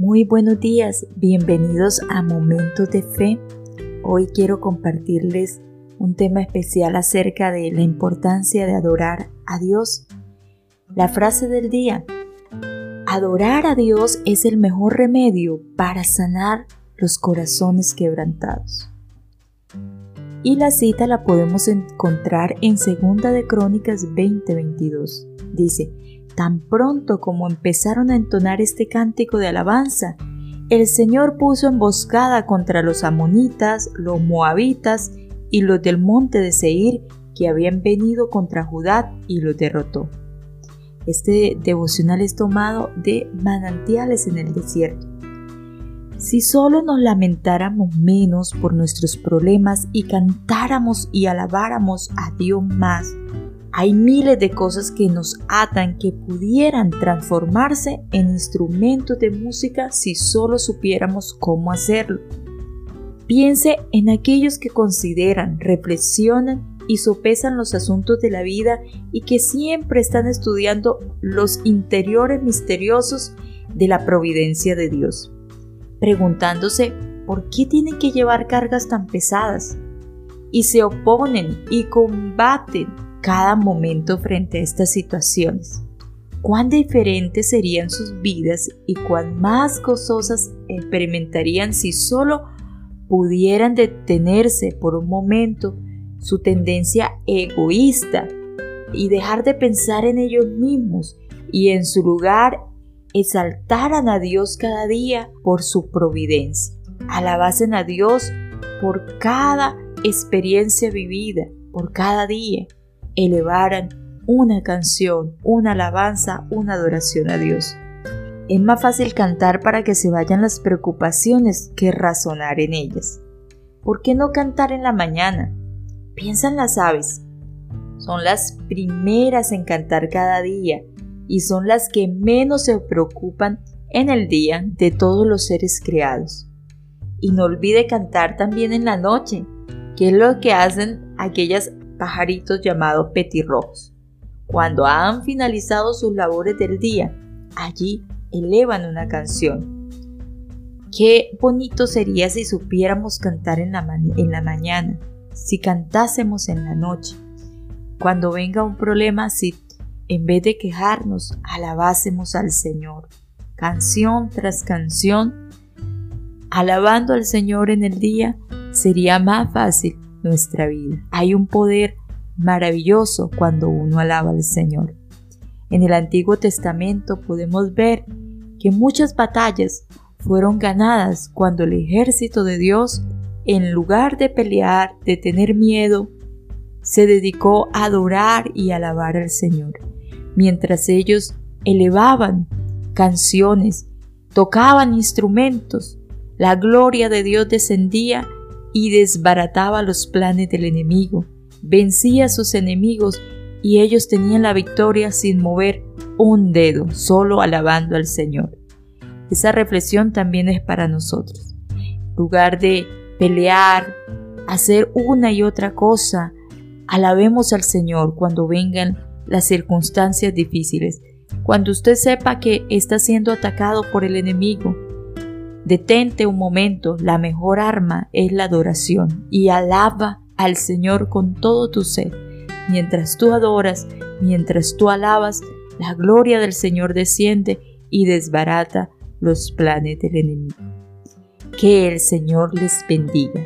Muy buenos días, bienvenidos a Momentos de Fe. Hoy quiero compartirles un tema especial acerca de la importancia de adorar a Dios. La frase del día, adorar a Dios es el mejor remedio para sanar los corazones quebrantados. Y la cita la podemos encontrar en Segunda de Crónicas 20:22. Dice, Tan pronto como empezaron a entonar este cántico de alabanza, el Señor puso emboscada contra los amonitas, los moabitas y los del monte de Seir que habían venido contra Judá y los derrotó. Este devocional es tomado de manantiales en el desierto. Si solo nos lamentáramos menos por nuestros problemas y cantáramos y alabáramos a Dios más, hay miles de cosas que nos atan que pudieran transformarse en instrumentos de música si solo supiéramos cómo hacerlo. Piense en aquellos que consideran, reflexionan y sopesan los asuntos de la vida y que siempre están estudiando los interiores misteriosos de la providencia de Dios, preguntándose por qué tienen que llevar cargas tan pesadas y se oponen y combaten cada momento frente a estas situaciones. Cuán diferentes serían sus vidas y cuán más gozosas experimentarían si solo pudieran detenerse por un momento su tendencia egoísta y dejar de pensar en ellos mismos y en su lugar exaltaran a Dios cada día por su providencia. Alabasen a Dios por cada experiencia vivida, por cada día elevaran una canción, una alabanza, una adoración a Dios. Es más fácil cantar para que se vayan las preocupaciones que razonar en ellas. ¿Por qué no cantar en la mañana? Piensan las aves. Son las primeras en cantar cada día y son las que menos se preocupan en el día de todos los seres creados. Y no olvide cantar también en la noche, que es lo que hacen aquellas pajaritos llamados petirrojos. Cuando han finalizado sus labores del día, allí elevan una canción. Qué bonito sería si supiéramos cantar en la, en la mañana, si cantásemos en la noche. Cuando venga un problema, si en vez de quejarnos, alabásemos al Señor, canción tras canción, alabando al Señor en el día, sería más fácil nuestra vida. Hay un poder maravilloso cuando uno alaba al Señor. En el Antiguo Testamento podemos ver que muchas batallas fueron ganadas cuando el ejército de Dios, en lugar de pelear, de tener miedo, se dedicó a adorar y alabar al Señor, mientras ellos elevaban canciones, tocaban instrumentos, la gloria de Dios descendía y desbarataba los planes del enemigo, vencía a sus enemigos y ellos tenían la victoria sin mover un dedo, solo alabando al Señor. Esa reflexión también es para nosotros. En lugar de pelear, hacer una y otra cosa, alabemos al Señor cuando vengan las circunstancias difíciles. Cuando usted sepa que está siendo atacado por el enemigo, Detente un momento, la mejor arma es la adoración y alaba al Señor con todo tu ser. Mientras tú adoras, mientras tú alabas, la gloria del Señor desciende y desbarata los planes del enemigo. Que el Señor les bendiga.